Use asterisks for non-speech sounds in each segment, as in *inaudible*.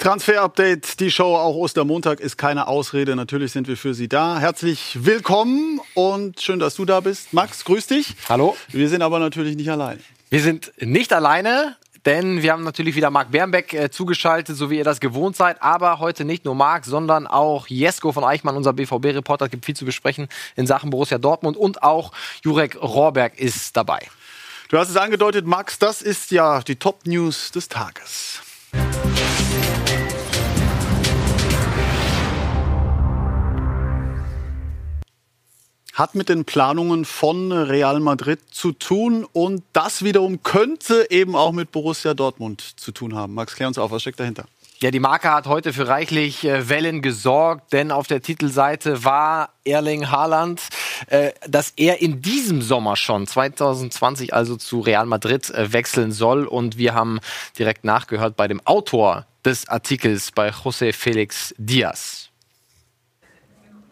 Transfer-Update, die Show, auch Ostermontag ist keine Ausrede. Natürlich sind wir für Sie da. Herzlich willkommen und schön, dass du da bist. Max, grüß dich. Hallo. Wir sind aber natürlich nicht alleine. Wir sind nicht alleine, denn wir haben natürlich wieder Marc Bernbeck äh, zugeschaltet, so wie ihr das gewohnt seid. Aber heute nicht nur Marc, sondern auch Jesko von Eichmann, unser BVB-Reporter. Es gibt viel zu besprechen in Sachen Borussia Dortmund. Und auch Jurek Rohrberg ist dabei. Du hast es angedeutet, Max, das ist ja die Top-News des Tages. Hat mit den Planungen von Real Madrid zu tun und das wiederum könnte eben auch mit Borussia Dortmund zu tun haben. Max, klär uns auf, was steckt dahinter? Ja, die Marke hat heute für reichlich äh, Wellen gesorgt, denn auf der Titelseite war Erling Haaland, äh, dass er in diesem Sommer schon 2020 also zu Real Madrid äh, wechseln soll und wir haben direkt nachgehört bei dem Autor des Artikels bei José Felix Diaz.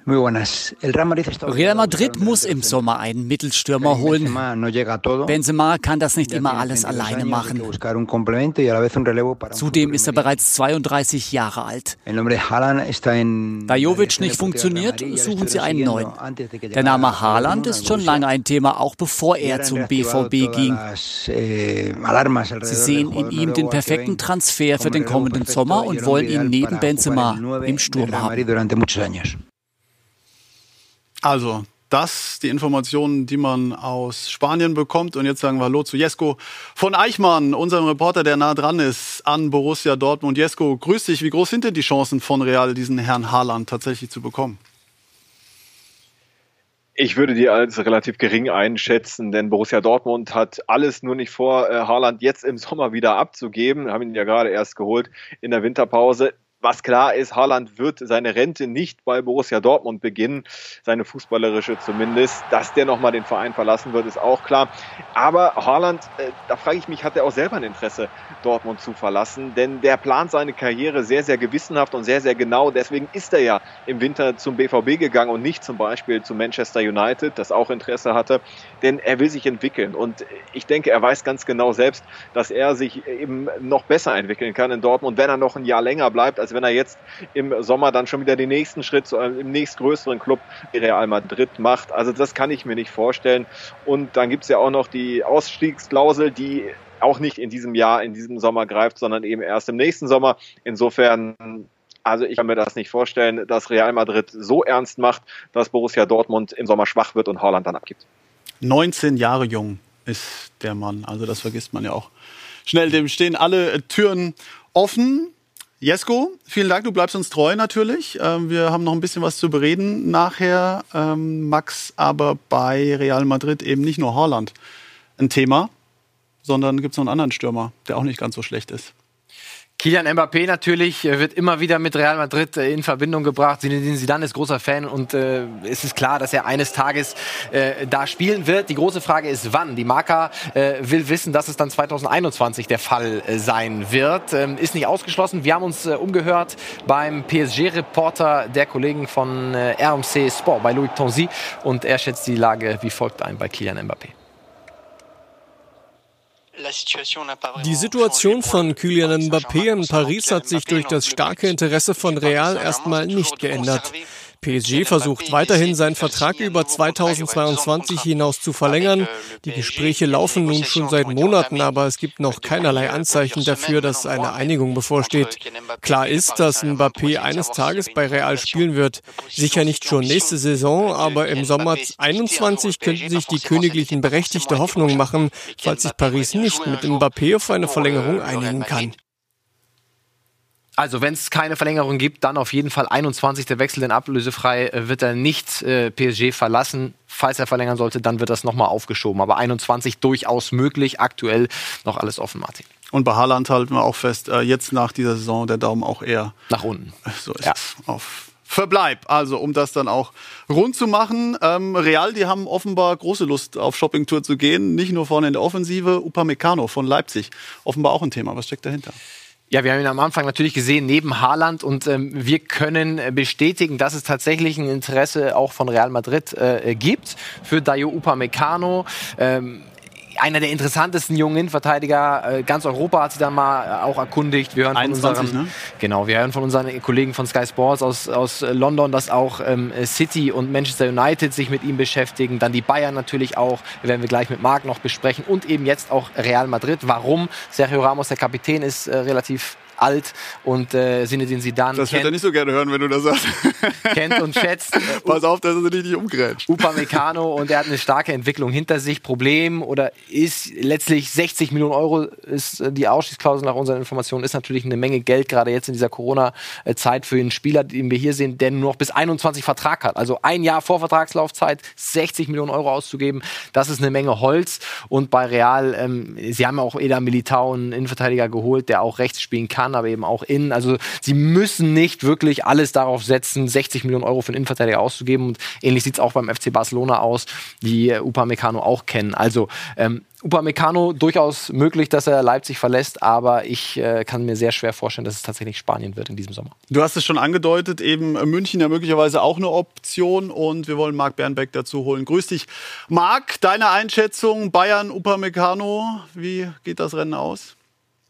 Real Madrid muss im Sommer einen Mittelstürmer holen. Benzema kann das nicht immer alles alleine machen. Zudem ist er bereits 32 Jahre alt. Da Jovic nicht funktioniert, suchen sie einen neuen. Der Name Haaland ist schon lange ein Thema, auch bevor er zum BVB ging. Eh, sie sehen in ihm den perfekten Transfer für den kommenden Sommer und wollen ihn neben Benzema im Sturm haben. Also, das die Informationen, die man aus Spanien bekommt. Und jetzt sagen wir Hallo zu Jesko von Eichmann, unserem Reporter, der nah dran ist an Borussia Dortmund. Jesko, grüß dich. Wie groß sind denn die Chancen von Real, diesen Herrn Haaland tatsächlich zu bekommen? Ich würde die als relativ gering einschätzen, denn Borussia Dortmund hat alles nur nicht vor, äh, Haaland jetzt im Sommer wieder abzugeben. Wir haben ihn ja gerade erst geholt in der Winterpause was klar ist, Haaland wird seine Rente nicht bei Borussia Dortmund beginnen, seine fußballerische zumindest. Dass der nochmal den Verein verlassen wird, ist auch klar. Aber Haaland, äh, da frage ich mich, hat er auch selber ein Interesse, Dortmund zu verlassen? Denn der plant seine Karriere sehr, sehr gewissenhaft und sehr, sehr genau. Deswegen ist er ja im Winter zum BVB gegangen und nicht zum Beispiel zu Manchester United, das auch Interesse hatte. Denn er will sich entwickeln. Und ich denke, er weiß ganz genau selbst, dass er sich eben noch besser entwickeln kann in Dortmund, wenn er noch ein Jahr länger bleibt als wenn er jetzt im Sommer dann schon wieder den nächsten Schritt zu einem im nächstgrößeren Club Real Madrid macht. Also das kann ich mir nicht vorstellen. Und dann gibt es ja auch noch die Ausstiegsklausel, die auch nicht in diesem Jahr, in diesem Sommer greift, sondern eben erst im nächsten Sommer. Insofern also ich kann mir das nicht vorstellen, dass Real Madrid so ernst macht, dass Borussia Dortmund im Sommer schwach wird und Haaland dann abgibt. 19 Jahre jung ist der Mann. Also das vergisst man ja auch schnell. Dem stehen alle Türen offen. Jesko, vielen Dank, du bleibst uns treu natürlich. Ähm, wir haben noch ein bisschen was zu bereden nachher. Ähm, Max, aber bei Real Madrid eben nicht nur Haaland ein Thema, sondern gibt es noch einen anderen Stürmer, der auch nicht ganz so schlecht ist. Kilian Mbappé natürlich äh, wird immer wieder mit Real Madrid äh, in Verbindung gebracht. Zinedine Zidane ist großer Fan und äh, es ist klar, dass er eines Tages äh, da spielen wird. Die große Frage ist, wann. Die Marca äh, will wissen, dass es dann 2021 der Fall äh, sein wird. Ähm, ist nicht ausgeschlossen. Wir haben uns äh, umgehört beim PSG-Reporter der Kollegen von äh, RMC Sport bei Louis Tonzi und er schätzt die Lage wie folgt ein bei Kilian Mbappé. Die Situation von Kylian Mbappé in Paris hat sich durch das starke Interesse von Real erstmal nicht geändert. PSG versucht weiterhin seinen Vertrag über 2022 hinaus zu verlängern. Die Gespräche laufen nun schon seit Monaten, aber es gibt noch keinerlei Anzeichen dafür, dass eine Einigung bevorsteht. Klar ist, dass Mbappé eines Tages bei Real spielen wird. Sicher nicht schon nächste Saison, aber im Sommer 21 könnten sich die Königlichen berechtigte Hoffnung machen, falls sich Paris nicht mit Mbappé auf eine Verlängerung einigen kann. Also wenn es keine Verlängerung gibt, dann auf jeden Fall 21. Der Wechsel, denn ablösefrei äh, wird er nicht äh, PSG verlassen. Falls er verlängern sollte, dann wird das nochmal aufgeschoben. Aber 21 durchaus möglich. Aktuell noch alles offen, Martin. Und bei Haaland halten wir auch fest, äh, jetzt nach dieser Saison der Daumen auch eher nach unten. So ist ja. es. Auf Verbleib. Also, um das dann auch rund zu machen. Ähm, Real, die haben offenbar große Lust, auf Shoppingtour zu gehen. Nicht nur vorne in der Offensive. Upamecano von Leipzig. Offenbar auch ein Thema. Was steckt dahinter? Ja, wir haben ihn am Anfang natürlich gesehen neben Haaland und ähm, wir können bestätigen, dass es tatsächlich ein Interesse auch von Real Madrid äh, gibt für Dayo Upamecano. Ähm, einer der interessantesten jungen Innenverteidiger. Äh, ganz Europa hat sich dann mal äh, auch erkundigt. Wir hören von 21, unseren, ne? genau, wir hören von unseren Kollegen von Sky Sports aus, aus London, dass auch ähm, City und Manchester United sich mit ihm beschäftigen. Dann die Bayern natürlich auch. werden wir gleich mit Marc noch besprechen. Und eben jetzt auch Real Madrid. Warum? Sergio Ramos, der Kapitän, ist äh, relativ alt und äh, Zinedine Zidane Das wird er nicht so gerne hören, wenn du das sagst. Kennt und schätzt. *laughs* Äh, Pass auf, dass er sich nicht umgrätscht. Upamecano und er hat eine starke Entwicklung hinter sich. Problem oder ist letztlich 60 Millionen Euro ist äh, die Ausstiegsklausel nach unseren Informationen ist natürlich eine Menge Geld, gerade jetzt in dieser Corona-Zeit für einen Spieler, den wir hier sehen, der nur noch bis 21 Vertrag hat. Also ein Jahr vor Vertragslaufzeit 60 Millionen Euro auszugeben, das ist eine Menge Holz. Und bei Real, ähm, sie haben auch Eda Militao, einen Innenverteidiger geholt, der auch rechts spielen kann kann, aber eben auch innen. Also sie müssen nicht wirklich alles darauf setzen, 60 Millionen Euro für einen Innenverteidiger auszugeben. Und ähnlich sieht es auch beim FC Barcelona aus, die äh, Upamecano auch kennen. Also ähm, Upamecano durchaus möglich, dass er Leipzig verlässt, aber ich äh, kann mir sehr schwer vorstellen, dass es tatsächlich Spanien wird in diesem Sommer. Du hast es schon angedeutet, eben München ja möglicherweise auch eine Option und wir wollen Marc Bernbeck dazu holen. Grüß dich. Marc, deine Einschätzung, Bayern, Upamecano, wie geht das Rennen aus?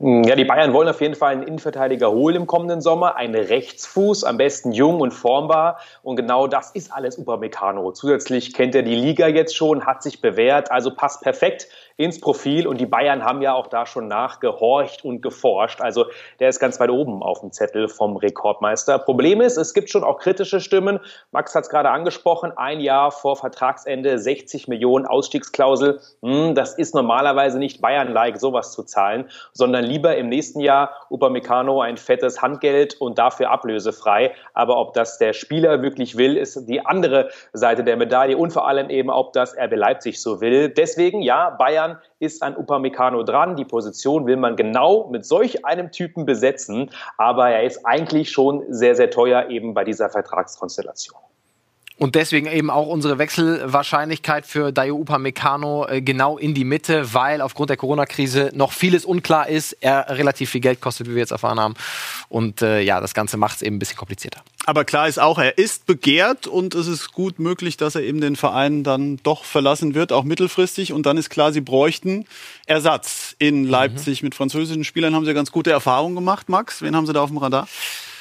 Hm, ja, die Bayern wollen auf jeden Fall einen Innenverteidiger holen im kommenden Sommer, einen Rechtsfuß, am besten jung und formbar. Und genau das ist alles Upamecano. Zusätzlich kennt er die Liga jetzt schon, hat sich bewährt, also passt perfekt ins Profil. Und die Bayern haben ja auch da schon nachgehorcht und geforscht. Also der ist ganz weit oben auf dem Zettel vom Rekordmeister. Problem ist, es gibt schon auch kritische Stimmen. Max hat es gerade angesprochen, ein Jahr vor Vertragsende 60 Millionen Ausstiegsklausel. Hm, das ist normalerweise nicht Bayern-like, sowas zu zahlen, sondern lieber im nächsten Jahr Upamecano ein fettes Handgeld und dafür ablösefrei. Aber ob das der Spieler wirklich will, ist die andere Seite der Medaille und vor allem eben, ob das RB Leipzig so will. Deswegen, ja, Bayern ist an Upamecano dran. Die Position will man genau mit solch einem Typen besetzen, aber er ist eigentlich schon sehr, sehr teuer eben bei dieser Vertragskonstellation. Und deswegen eben auch unsere Wechselwahrscheinlichkeit für Dayo Upamecano äh, genau in die Mitte, weil aufgrund der Corona-Krise noch vieles unklar ist, er relativ viel Geld kostet, wie wir jetzt erfahren haben. Und äh, ja, das Ganze macht es eben ein bisschen komplizierter. Aber klar ist auch, er ist begehrt und es ist gut möglich, dass er eben den Verein dann doch verlassen wird, auch mittelfristig. Und dann ist klar, sie bräuchten Ersatz in. Leipzig. Mhm. Mit französischen Spielern haben sie ganz gute Erfahrungen gemacht, Max. Wen haben sie da auf dem Radar?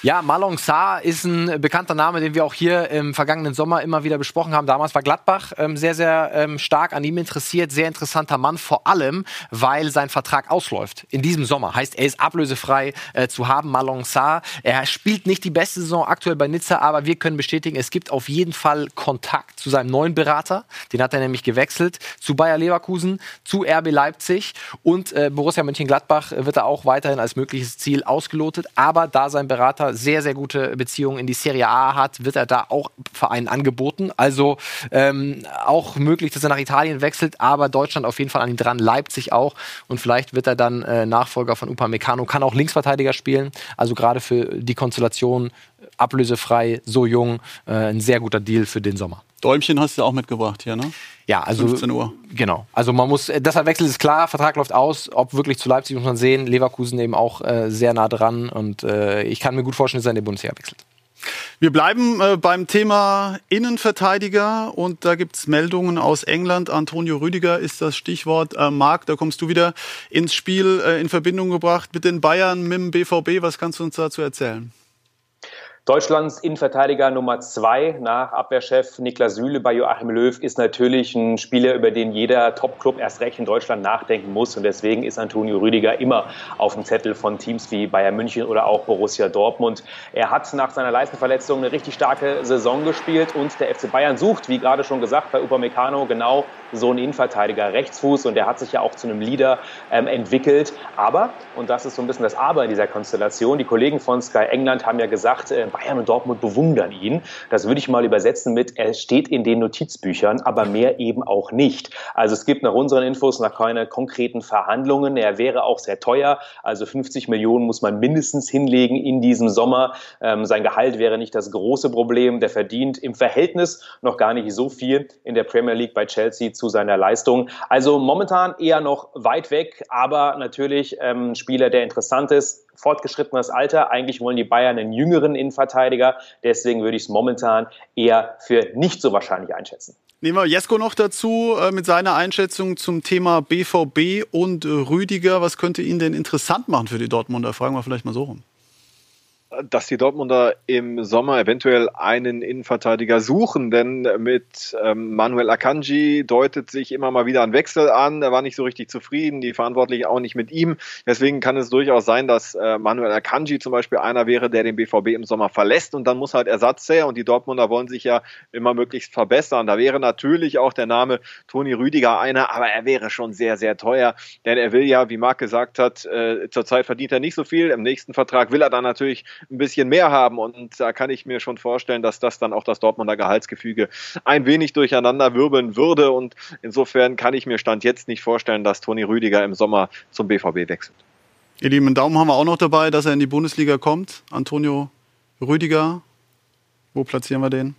Ja, Malong Sa ist ein bekannter Name, den wir auch hier im vergangenen Sommer immer wieder besprochen haben. Damals war Gladbach ähm, sehr, sehr ähm, stark an ihm interessiert. Sehr interessanter Mann, vor allem, weil sein Vertrag ausläuft in diesem Sommer. Heißt, er ist ablösefrei äh, zu haben, Malong Sa. Er spielt nicht die beste Saison aktuell bei Nizza, aber wir können bestätigen, es gibt auf jeden Fall Kontakt zu seinem neuen Berater. Den hat er nämlich gewechselt zu Bayer Leverkusen, zu RB Leipzig und äh, Borussia Mönchengladbach wird er auch weiterhin als mögliches Ziel ausgelotet. Aber da sein Berater sehr, sehr gute Beziehungen in die Serie A hat, wird er da auch Vereinen angeboten. Also ähm, auch möglich, dass er nach Italien wechselt, aber Deutschland auf jeden Fall an ihn dran, Leipzig auch. Und vielleicht wird er dann äh, Nachfolger von Upamecano, kann auch Linksverteidiger spielen. Also gerade für die Konstellation ablösefrei, so jung, äh, ein sehr guter Deal für den Sommer. Däumchen hast du auch mitgebracht hier, ne? Ja, also 15 Uhr. Genau. Also man muss, äh, deshalb Wechsel ist klar, Vertrag läuft aus. Ob wirklich zu Leipzig muss man sehen. Leverkusen eben auch äh, sehr nah dran und äh, ich kann mir gut vorstellen, dass er in die Bundesliga wechselt. Wir bleiben äh, beim Thema Innenverteidiger und da gibt es Meldungen aus England. Antonio Rüdiger ist das Stichwort. Äh, Marc, da kommst du wieder ins Spiel äh, in Verbindung gebracht mit den Bayern, mit dem BVB. Was kannst du uns dazu erzählen? Deutschlands Innenverteidiger Nummer zwei nach Abwehrchef Niklas Süle bei Joachim Löw ist natürlich ein Spieler, über den jeder Top-Club erst recht in Deutschland nachdenken muss. Und deswegen ist Antonio Rüdiger immer auf dem Zettel von Teams wie Bayern München oder auch Borussia Dortmund. Er hat nach seiner Leistenverletzung eine richtig starke Saison gespielt und der FC Bayern sucht, wie gerade schon gesagt, bei Upamecano genau so einen Innenverteidiger Rechtsfuß und der hat sich ja auch zu einem Leader ähm, entwickelt. Aber, und das ist so ein bisschen das Aber in dieser Konstellation, die Kollegen von Sky England haben ja gesagt, äh, Bayern und Dortmund bewundern ihn. Das würde ich mal übersetzen mit, er steht in den Notizbüchern, aber mehr eben auch nicht. Also es gibt nach unseren Infos noch keine konkreten Verhandlungen. Er wäre auch sehr teuer. Also 50 Millionen muss man mindestens hinlegen in diesem Sommer. Ähm, sein Gehalt wäre nicht das große Problem. Der verdient im Verhältnis noch gar nicht so viel in der Premier League bei Chelsea zu seiner Leistung. Also momentan eher noch weit weg, aber natürlich ähm, Spieler, der interessant ist fortgeschrittenes Alter. Eigentlich wollen die Bayern einen jüngeren Innenverteidiger. Deswegen würde ich es momentan eher für nicht so wahrscheinlich einschätzen. Nehmen wir Jesko noch dazu äh, mit seiner Einschätzung zum Thema BVB und äh, Rüdiger. Was könnte ihn denn interessant machen für die Dortmunder? Fragen wir vielleicht mal so rum dass die Dortmunder im Sommer eventuell einen Innenverteidiger suchen, denn mit ähm, Manuel Akanji deutet sich immer mal wieder ein Wechsel an. Er war nicht so richtig zufrieden, die Verantwortlichen auch nicht mit ihm. Deswegen kann es durchaus sein, dass äh, Manuel Akanji zum Beispiel einer wäre, der den BVB im Sommer verlässt und dann muss halt Ersatz her und die Dortmunder wollen sich ja immer möglichst verbessern. Da wäre natürlich auch der Name Toni Rüdiger einer, aber er wäre schon sehr, sehr teuer, denn er will ja, wie Marc gesagt hat, äh, zurzeit verdient er nicht so viel. Im nächsten Vertrag will er dann natürlich ein bisschen mehr haben. Und da kann ich mir schon vorstellen, dass das dann auch das Dortmunder Gehaltsgefüge ein wenig durcheinander wirbeln würde. Und insofern kann ich mir Stand jetzt nicht vorstellen, dass Toni Rüdiger im Sommer zum BVB wechselt. Ihr Lieben, einen Daumen haben wir auch noch dabei, dass er in die Bundesliga kommt. Antonio Rüdiger, wo platzieren wir den?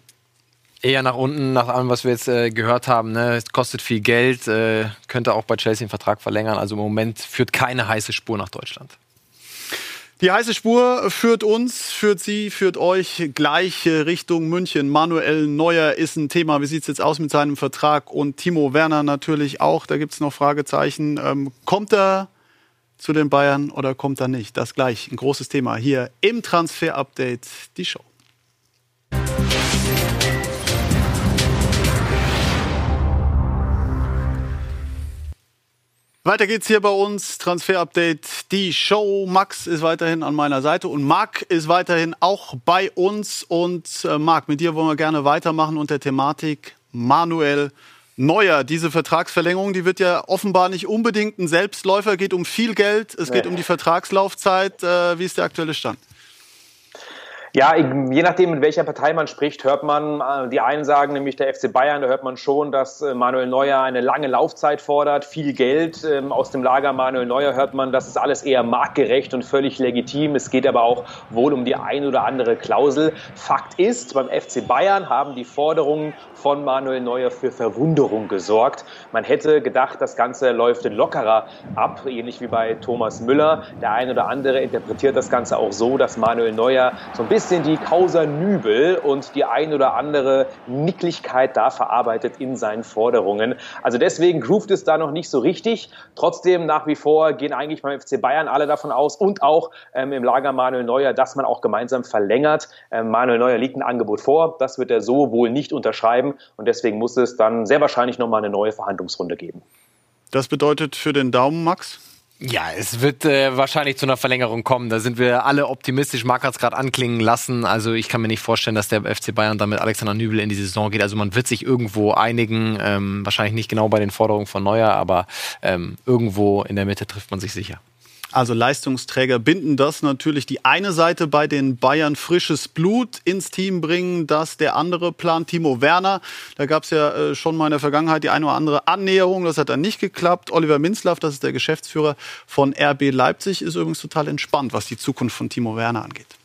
Eher nach unten, nach allem, was wir jetzt äh, gehört haben. Ne? Es kostet viel Geld, äh, könnte auch bei Chelsea einen Vertrag verlängern. Also im Moment führt keine heiße Spur nach Deutschland. Die heiße Spur führt uns, führt Sie, führt euch gleich Richtung München. Manuel Neuer ist ein Thema. Wie sieht es jetzt aus mit seinem Vertrag? Und Timo Werner natürlich auch. Da gibt es noch Fragezeichen. Ähm, kommt er zu den Bayern oder kommt er nicht? Das gleich ein großes Thema hier im Transfer-Update, die Show. Weiter geht's hier bei uns. Transfer Update, die Show. Max ist weiterhin an meiner Seite und Marc ist weiterhin auch bei uns. Und äh, Marc, mit dir wollen wir gerne weitermachen und der Thematik Manuel Neuer. Diese Vertragsverlängerung, die wird ja offenbar nicht unbedingt ein Selbstläufer. Geht um viel Geld, es geht um die Vertragslaufzeit. Äh, wie ist der aktuelle Stand? Ja, je nachdem, mit welcher Partei man spricht, hört man, äh, die einen sagen nämlich der FC Bayern, da hört man schon, dass äh, Manuel Neuer eine lange Laufzeit fordert, viel Geld. Ähm, aus dem Lager Manuel Neuer hört man, das ist alles eher marktgerecht und völlig legitim. Es geht aber auch wohl um die ein oder andere Klausel. Fakt ist, beim FC Bayern haben die Forderungen von Manuel Neuer für Verwunderung gesorgt. Man hätte gedacht, das Ganze läuft lockerer ab, ähnlich wie bei Thomas Müller. Der eine oder andere interpretiert das Ganze auch so, dass Manuel Neuer so ein bisschen bisschen die Causa Nübel und die ein oder andere Nicklichkeit da verarbeitet in seinen Forderungen. Also deswegen groovt es da noch nicht so richtig. Trotzdem nach wie vor gehen eigentlich beim FC Bayern alle davon aus und auch ähm, im Lager Manuel Neuer, dass man auch gemeinsam verlängert. Ähm, Manuel Neuer liegt ein Angebot vor. Das wird er so wohl nicht unterschreiben und deswegen muss es dann sehr wahrscheinlich nochmal eine neue Verhandlungsrunde geben. Das bedeutet für den Daumen, Max? Ja, es wird äh, wahrscheinlich zu einer Verlängerung kommen. Da sind wir alle optimistisch. Marc hat es gerade anklingen lassen. Also ich kann mir nicht vorstellen, dass der FC Bayern dann mit Alexander Nübel in die Saison geht. Also man wird sich irgendwo einigen. Ähm, wahrscheinlich nicht genau bei den Forderungen von Neuer, aber ähm, irgendwo in der Mitte trifft man sich sicher. Also Leistungsträger binden das natürlich die eine Seite bei den Bayern frisches Blut ins Team bringen, das der andere Plan Timo Werner. Da gab es ja äh, schon mal in der Vergangenheit die eine oder andere Annäherung, das hat dann nicht geklappt. Oliver Minzlaff, das ist der Geschäftsführer von RB Leipzig, ist übrigens total entspannt, was die Zukunft von Timo Werner angeht.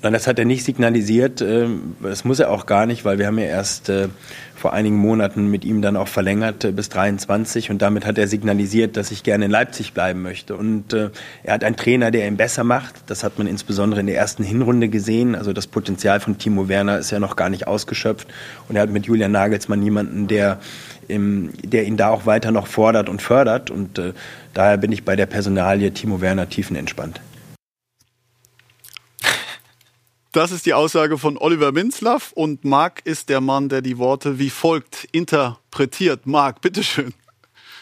Nein, das hat er nicht signalisiert. Ähm, das muss er auch gar nicht, weil wir haben ja erst äh, vor einigen Monaten mit ihm dann auch verlängert äh, bis 23 und damit hat er signalisiert, dass ich gerne in Leipzig bleiben möchte. Und äh, er hat einen Trainer, der ihn besser macht. Das hat man insbesondere in der ersten Hinrunde gesehen. Also das Potenzial von Timo Werner ist ja noch gar nicht ausgeschöpft. Und er hat mit Julian Nagelsmann jemanden, der, der ihn da auch weiter noch fordert und fördert. Und daher bin ich bei der Personalie Timo Werner tiefenentspannt. Das ist die Aussage von Oliver Minzlaff und Marc ist der Mann, der die Worte wie folgt interpretiert. Marc, bitteschön.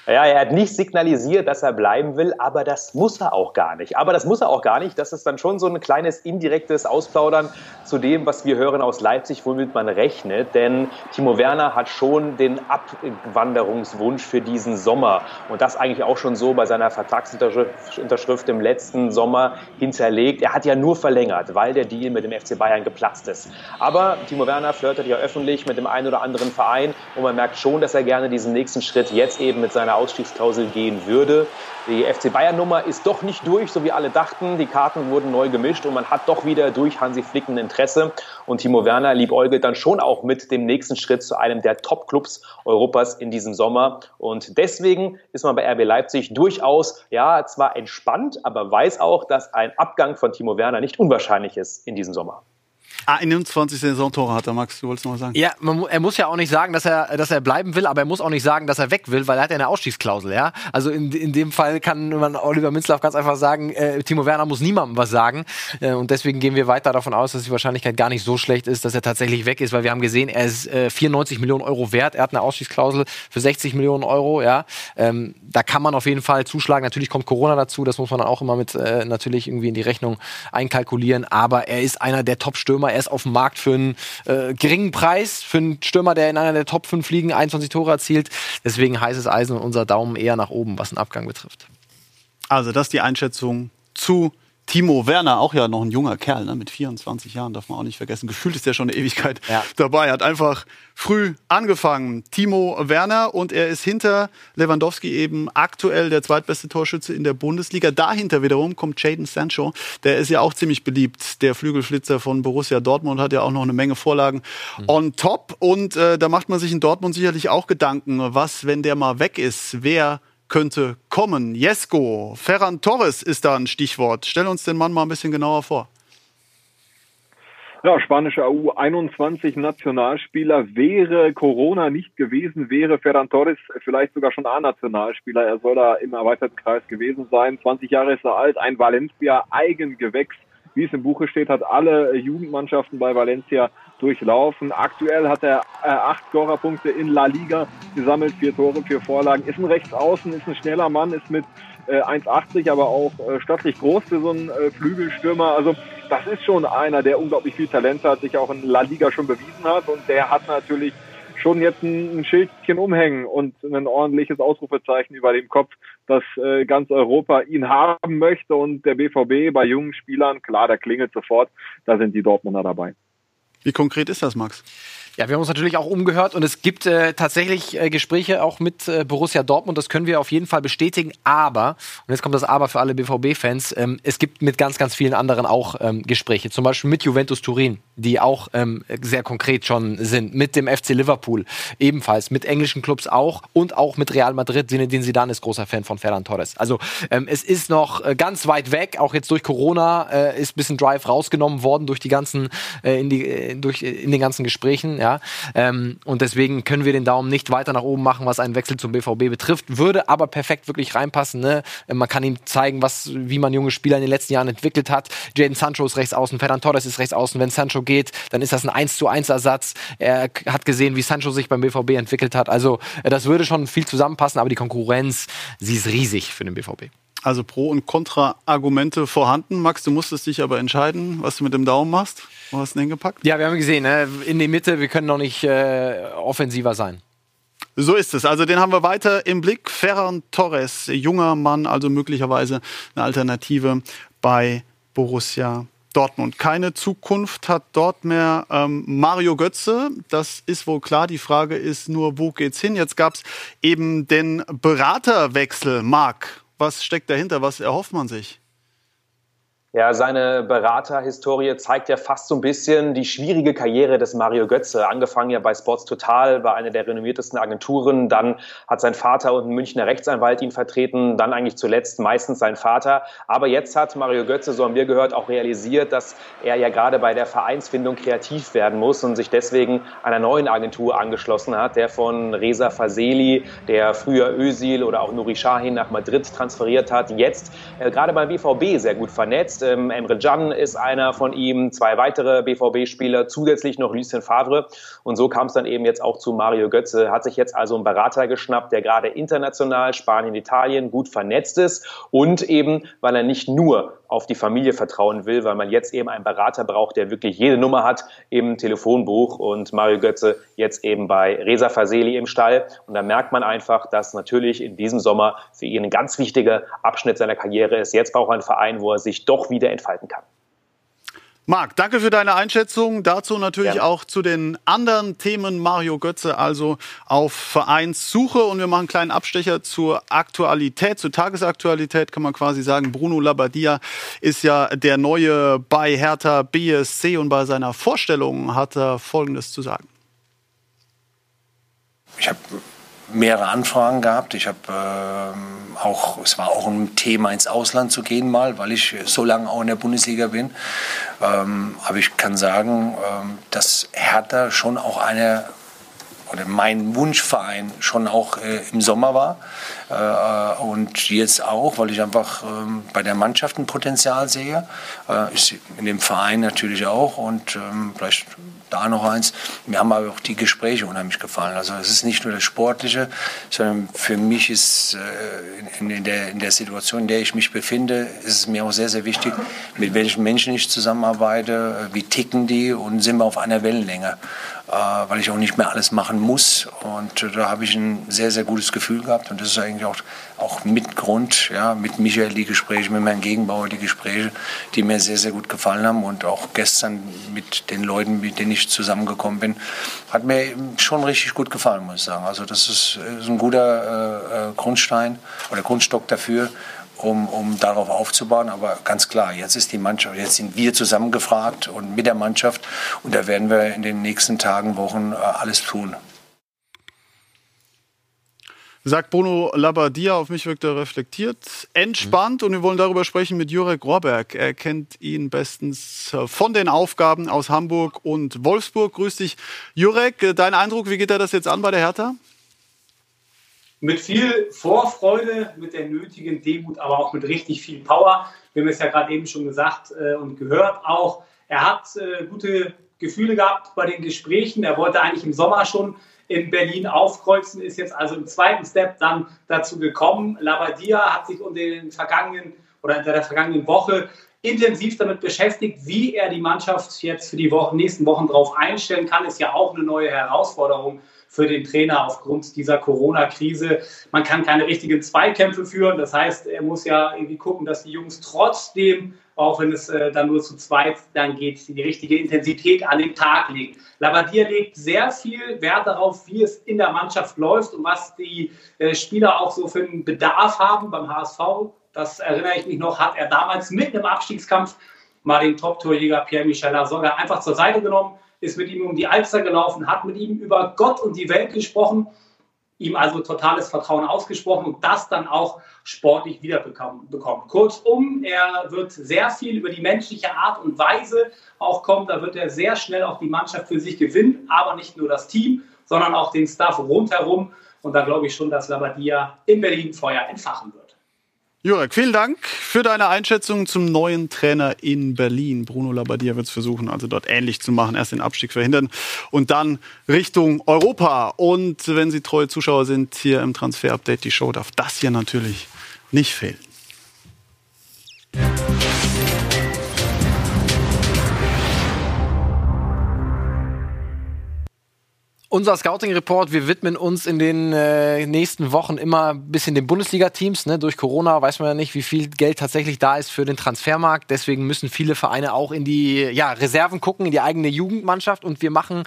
Ja, er hat nicht signalisiert, dass er bleiben will, aber das muss er auch gar nicht. Aber das muss er auch gar nicht. Das ist dann schon so ein kleines indirektes Ausplaudern zu dem, was wir hören aus Leipzig, womit man rechnet. Denn Timo Werner hat schon den Abwanderungswunsch für diesen Sommer und das eigentlich auch schon so bei seiner Vertragsunterschrift im letzten Sommer hinterlegt. Er hat ja nur verlängert, weil der Deal mit dem FC Bayern geplatzt ist. Aber Timo Werner flirtet ja öffentlich mit dem einen oder anderen Verein und man merkt schon, dass er gerne diesen nächsten Schritt jetzt eben mit seiner Ausstiegsklausel gehen würde. Die FC Bayern-Nummer ist doch nicht durch, so wie alle dachten. Die Karten wurden neu gemischt und man hat doch wieder durch Hansi Flicken Interesse. Und Timo Werner liebäugelt dann schon auch mit dem nächsten Schritt zu einem der Top-Clubs Europas in diesem Sommer. Und deswegen ist man bei RB Leipzig durchaus, ja, zwar entspannt, aber weiß auch, dass ein Abgang von Timo Werner nicht unwahrscheinlich ist in diesem Sommer. 21 Saisontore hat er, Max, du wolltest noch mal sagen. Ja, man, er muss ja auch nicht sagen, dass er, dass er bleiben will, aber er muss auch nicht sagen, dass er weg will, weil er hat ja eine Ausstiegsklausel, ja. Also in, in dem Fall kann man Oliver Minzlaff ganz einfach sagen, äh, Timo Werner muss niemandem was sagen. Äh, und deswegen gehen wir weiter davon aus, dass die Wahrscheinlichkeit gar nicht so schlecht ist, dass er tatsächlich weg ist, weil wir haben gesehen, er ist äh, 94 Millionen Euro wert, er hat eine Ausstiegsklausel für 60 Millionen Euro, ja. Ähm, da kann man auf jeden Fall zuschlagen. Natürlich kommt Corona dazu, das muss man dann auch immer mit äh, natürlich irgendwie in die Rechnung einkalkulieren, aber er ist einer der Top-Stürmer, er ist auf dem Markt für einen äh, geringen Preis, für einen Stürmer, der in einer der Top 5 Ligen 21 Tore erzielt. Deswegen heißes Eisen und unser Daumen eher nach oben, was den Abgang betrifft. Also, das ist die Einschätzung zu Timo Werner, auch ja noch ein junger Kerl, ne? mit 24 Jahren, darf man auch nicht vergessen. Gefühlt ist er schon eine Ewigkeit ja. dabei. Hat einfach früh angefangen. Timo Werner und er ist hinter Lewandowski eben aktuell der zweitbeste Torschütze in der Bundesliga. Dahinter wiederum kommt Jadon Sancho. Der ist ja auch ziemlich beliebt. Der Flügelflitzer von Borussia Dortmund hat ja auch noch eine Menge Vorlagen mhm. on top. Und äh, da macht man sich in Dortmund sicherlich auch Gedanken, was, wenn der mal weg ist, wer könnte kommen. Jesko, Ferran Torres ist da ein Stichwort. Stell uns den Mann mal ein bisschen genauer vor. Ja, spanischer U21-Nationalspieler. Wäre Corona nicht gewesen, wäre Ferran Torres vielleicht sogar schon A-Nationalspieler. Er soll da im erweiterten Kreis gewesen sein. 20 Jahre ist er alt, ein Valencia-Eigengewächs. Wie es im Buche steht, hat alle Jugendmannschaften bei Valencia durchlaufen. Aktuell hat er äh, acht Scorerpunkte in La Liga gesammelt, vier Tore, vier Vorlagen. Ist ein Rechtsaußen, ist ein schneller Mann, ist mit äh, 1,80, aber auch äh, stattlich groß für so einen äh, Flügelstürmer. Also das ist schon einer, der unglaublich viel Talent hat, sich auch in La Liga schon bewiesen hat und der hat natürlich schon jetzt ein, ein Schildchen umhängen und ein ordentliches Ausrufezeichen über dem Kopf, dass äh, ganz Europa ihn haben möchte und der BVB bei jungen Spielern, klar, da klingelt sofort, da sind die Dortmunder dabei. Wie konkret ist das, Max? Ja, wir haben uns natürlich auch umgehört und es gibt äh, tatsächlich äh, Gespräche auch mit äh, Borussia Dortmund, das können wir auf jeden Fall bestätigen. Aber, und jetzt kommt das Aber für alle BVB-Fans, ähm, es gibt mit ganz, ganz vielen anderen auch ähm, Gespräche. Zum Beispiel mit Juventus Turin, die auch ähm, sehr konkret schon sind. Mit dem FC Liverpool ebenfalls, mit englischen Clubs auch und auch mit Real Madrid. Zinedine Zidane ist großer Fan von Ferran Torres. Also ähm, es ist noch äh, ganz weit weg, auch jetzt durch Corona äh, ist ein bisschen Drive rausgenommen worden durch die ganzen, äh, in, die, durch, in den ganzen Gesprächen. Ja. Ja? Ähm, und deswegen können wir den Daumen nicht weiter nach oben machen, was einen Wechsel zum BVB betrifft. Würde aber perfekt wirklich reinpassen. Ne? Man kann ihm zeigen, was, wie man junge Spieler in den letzten Jahren entwickelt hat. Jaden Sancho ist rechts außen, Ferran Torres ist rechts außen. Wenn Sancho geht, dann ist das ein 1 zu 1 Ersatz. Er hat gesehen, wie Sancho sich beim BVB entwickelt hat. Also äh, das würde schon viel zusammenpassen, aber die Konkurrenz, sie ist riesig für den BVB. Also Pro- und Kontra-Argumente vorhanden. Max, du musstest dich aber entscheiden, was du mit dem Daumen machst. Wo hast du den hingepackt? Ja, wir haben gesehen, ne? in die Mitte, wir können noch nicht äh, offensiver sein. So ist es. Also den haben wir weiter im Blick. Ferran Torres, junger Mann, also möglicherweise eine Alternative bei Borussia Dortmund. Keine Zukunft hat dort mehr ähm, Mario Götze. Das ist wohl klar. Die Frage ist nur, wo geht's hin? Jetzt gab es eben den Beraterwechsel. Marc, was steckt dahinter? Was erhofft man sich? Ja, seine Beraterhistorie zeigt ja fast so ein bisschen die schwierige Karriere des Mario Götze. Angefangen ja bei Sports Total, bei einer der renommiertesten Agenturen. Dann hat sein Vater und ein Münchner Rechtsanwalt ihn vertreten. Dann eigentlich zuletzt meistens sein Vater. Aber jetzt hat Mario Götze, so haben wir gehört, auch realisiert, dass er ja gerade bei der Vereinsfindung kreativ werden muss und sich deswegen einer neuen Agentur angeschlossen hat, der von Reza Faseli, der früher Özil oder auch Nuri Sahin nach Madrid transferiert hat, jetzt äh, gerade beim BVB sehr gut vernetzt ähm, Emre Can ist einer von ihm, zwei weitere BVB-Spieler, zusätzlich noch Lucien Favre. Und so kam es dann eben jetzt auch zu Mario Götze. Hat sich jetzt also einen Berater geschnappt, der gerade international, Spanien, Italien gut vernetzt ist und eben, weil er nicht nur auf die Familie vertrauen will, weil man jetzt eben einen Berater braucht, der wirklich jede Nummer hat im Telefonbuch und Mario Götze jetzt eben bei Reza Faseli im Stall. Und da merkt man einfach, dass natürlich in diesem Sommer für ihn ein ganz wichtiger Abschnitt seiner Karriere ist. Jetzt braucht er einen Verein, wo er sich doch wieder entfalten kann. Marc, danke für deine Einschätzung. Dazu natürlich Gerne. auch zu den anderen Themen Mario Götze, also auf Vereinssuche. Und wir machen einen kleinen Abstecher zur Aktualität, zur Tagesaktualität kann man quasi sagen. Bruno Labbadia ist ja der Neue bei Hertha BSC und bei seiner Vorstellung hat er Folgendes zu sagen. Ich habe mehrere Anfragen gehabt. Ich habe äh, auch, es war auch ein Thema ins Ausland zu gehen mal, weil ich so lange auch in der Bundesliga bin. Ähm, aber ich kann sagen, ähm, dass Hertha schon auch eine oder mein Wunschverein schon auch äh, im Sommer war. Äh, und jetzt auch, weil ich einfach ähm, bei der Mannschaft ein Potenzial sehe. Äh, in dem Verein natürlich auch. Und ähm, vielleicht da noch eins. Mir haben aber auch die Gespräche unheimlich gefallen. Also es ist nicht nur das Sportliche, sondern für mich ist äh, in, in, der, in der Situation, in der ich mich befinde, ist es mir auch sehr, sehr wichtig, mit welchen Menschen ich zusammenarbeite, wie ticken die und sind wir auf einer Wellenlänge. Äh, weil ich auch nicht mehr alles machen muss. Und äh, da habe ich ein sehr, sehr gutes Gefühl gehabt. Und das ist eigentlich auch, auch mit Grund, ja, mit Michael die Gespräche, mit meinem Gegenbauer die Gespräche, die mir sehr, sehr gut gefallen haben. Und auch gestern mit den Leuten, mit denen ich zusammengekommen bin, hat mir schon richtig gut gefallen, muss ich sagen. Also das ist, ist ein guter äh, äh Grundstein oder Grundstock dafür, um, um darauf aufzubauen. Aber ganz klar, jetzt ist die Mannschaft, jetzt sind wir zusammengefragt und mit der Mannschaft und da werden wir in den nächsten Tagen, Wochen äh, alles tun. Sagt Bruno Labbadia, auf mich wirkt er reflektiert, entspannt und wir wollen darüber sprechen mit Jurek Rohrberg. Er kennt ihn bestens äh, von den Aufgaben aus Hamburg und Wolfsburg. Grüß dich, Jurek. Äh, dein Eindruck, wie geht er das jetzt an bei der Hertha? Mit viel Vorfreude, mit der nötigen Demut, aber auch mit richtig viel Power. Wir haben es ja gerade eben schon gesagt äh, und gehört auch. Er hat äh, gute Gefühle gehabt bei den Gesprächen. Er wollte eigentlich im Sommer schon in Berlin aufkreuzen, ist jetzt also im zweiten Step dann dazu gekommen. Labadia hat sich unter den vergangenen oder in der vergangenen Woche intensiv damit beschäftigt, wie er die Mannschaft jetzt für die Wochen, nächsten Wochen darauf einstellen kann. Ist ja auch eine neue Herausforderung für den Trainer aufgrund dieser Corona-Krise. Man kann keine richtigen Zweikämpfe führen. Das heißt, er muss ja irgendwie gucken, dass die Jungs trotzdem, auch wenn es äh, dann nur zu zweit dann geht, die richtige Intensität an den Tag legen. Labadier legt sehr viel Wert darauf, wie es in der Mannschaft läuft und was die äh, Spieler auch so für einen Bedarf haben beim HSV. Das erinnere ich mich noch, hat er damals mitten im Abstiegskampf mal den Top-Torjäger Pierre-Michel Lasogga einfach zur Seite genommen ist mit ihm um die Alster gelaufen, hat mit ihm über Gott und die Welt gesprochen, ihm also totales Vertrauen ausgesprochen und das dann auch sportlich wiederbekommen. Kurzum, er wird sehr viel über die menschliche Art und Weise auch kommen. Da wird er sehr schnell auch die Mannschaft für sich gewinnen, aber nicht nur das Team, sondern auch den Staff rundherum. Und da glaube ich schon, dass Labadia in Berlin Feuer entfachen wird. Jurek, vielen Dank für deine Einschätzung zum neuen Trainer in Berlin. Bruno Labbadia wird es versuchen, also dort ähnlich zu machen. Erst den Abstieg verhindern und dann Richtung Europa. Und wenn Sie treue Zuschauer sind, hier im Transfer-Update die Show, darf das hier natürlich nicht fehlen. Unser Scouting-Report, wir widmen uns in den äh, nächsten Wochen immer ein bisschen den Bundesliga-Teams. Ne? Durch Corona weiß man ja nicht, wie viel Geld tatsächlich da ist für den Transfermarkt. Deswegen müssen viele Vereine auch in die ja, Reserven gucken, in die eigene Jugendmannschaft. Und wir machen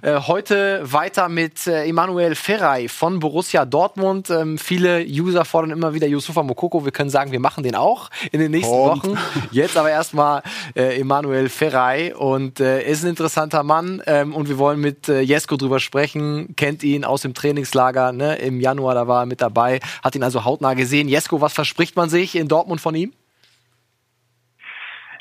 äh, heute weiter mit äh, Emanuel Ferrei von Borussia Dortmund. Ähm, viele User fordern immer wieder Yusufa Mokoko. Wir können sagen, wir machen den auch in den nächsten und. Wochen. Jetzt aber erstmal äh, Emanuel Ferrei. Und äh, ist ein interessanter Mann. Ähm, und wir wollen mit äh, Jesko drüber sprechen, kennt ihn aus dem Trainingslager ne? im Januar, da war er mit dabei, hat ihn also hautnah gesehen. Jesko, was verspricht man sich in Dortmund von ihm?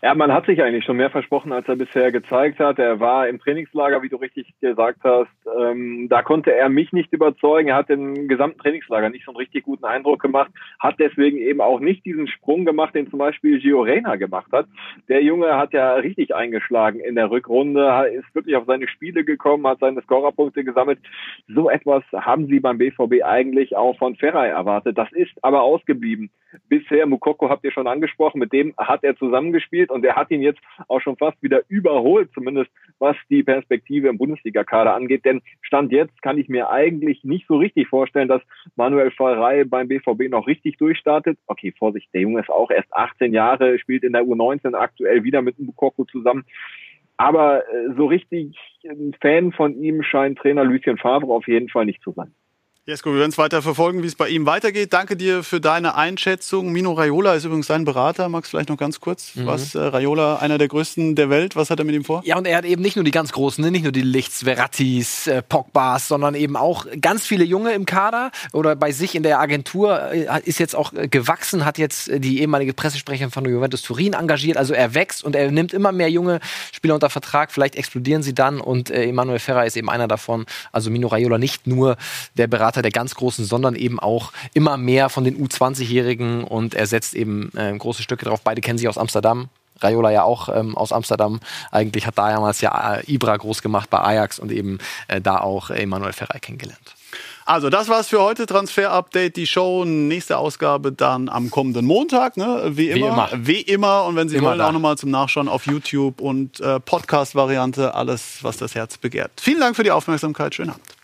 Ja, man hat sich eigentlich schon mehr versprochen, als er bisher gezeigt hat. Er war im Trainingslager, wie du richtig gesagt hast. Ähm, da konnte er mich nicht überzeugen. Er hat im gesamten Trainingslager nicht so einen richtig guten Eindruck gemacht, hat deswegen eben auch nicht diesen Sprung gemacht, den zum Beispiel Gio Reyna gemacht hat. Der Junge hat ja richtig eingeschlagen in der Rückrunde, ist wirklich auf seine Spiele gekommen, hat seine Scorerpunkte gesammelt. So etwas haben sie beim BVB eigentlich auch von Ferrei erwartet. Das ist aber ausgeblieben. Bisher, Mukoko habt ihr schon angesprochen, mit dem hat er zusammengespielt und er hat ihn jetzt auch schon fast wieder überholt, zumindest was die Perspektive im Bundesliga-Kader angeht. Denn Stand jetzt kann ich mir eigentlich nicht so richtig vorstellen, dass Manuel Fallrei beim BVB noch richtig durchstartet. Okay, Vorsicht, der Junge ist auch erst 18 Jahre, spielt in der U19 aktuell wieder mit Mukoko zusammen. Aber äh, so richtig ein Fan von ihm scheint Trainer Lucien Favre auf jeden Fall nicht zu sein. Jesko, wir werden es weiter verfolgen, wie es bei ihm weitergeht. Danke dir für deine Einschätzung. Mino Raiola ist übrigens sein Berater. Max, vielleicht noch ganz kurz. Mhm. Was, äh, Raiola, einer der größten der Welt, was hat er mit ihm vor? Ja, und er hat eben nicht nur die ganz Großen, ne? nicht nur die Lichts, Verrattis, äh, Pogbas, sondern eben auch ganz viele Junge im Kader oder bei sich in der Agentur äh, ist jetzt auch äh, gewachsen, hat jetzt äh, die ehemalige Pressesprecherin von Juventus Turin engagiert. Also er wächst und er nimmt immer mehr junge Spieler unter Vertrag. Vielleicht explodieren sie dann und äh, Emanuel Ferrer ist eben einer davon. Also Mino Raiola nicht nur der Berater Berater der ganz Großen, sondern eben auch immer mehr von den U20-Jährigen und er setzt eben äh, große Stücke drauf. Beide kennen sich aus Amsterdam. Raiola ja auch ähm, aus Amsterdam. Eigentlich hat da damals ja äh, Ibra groß gemacht bei Ajax und eben äh, da auch Emanuel Ferrei kennengelernt. Also, das war's für heute. Transfer-Update, die Show. Nächste Ausgabe dann am kommenden Montag, ne? Wie immer. Wie immer. Wie immer. Und wenn Sie immer wollen, da. auch nochmal zum Nachschauen auf YouTube und äh, Podcast-Variante. Alles, was das Herz begehrt. Vielen Dank für die Aufmerksamkeit. Schönen Abend.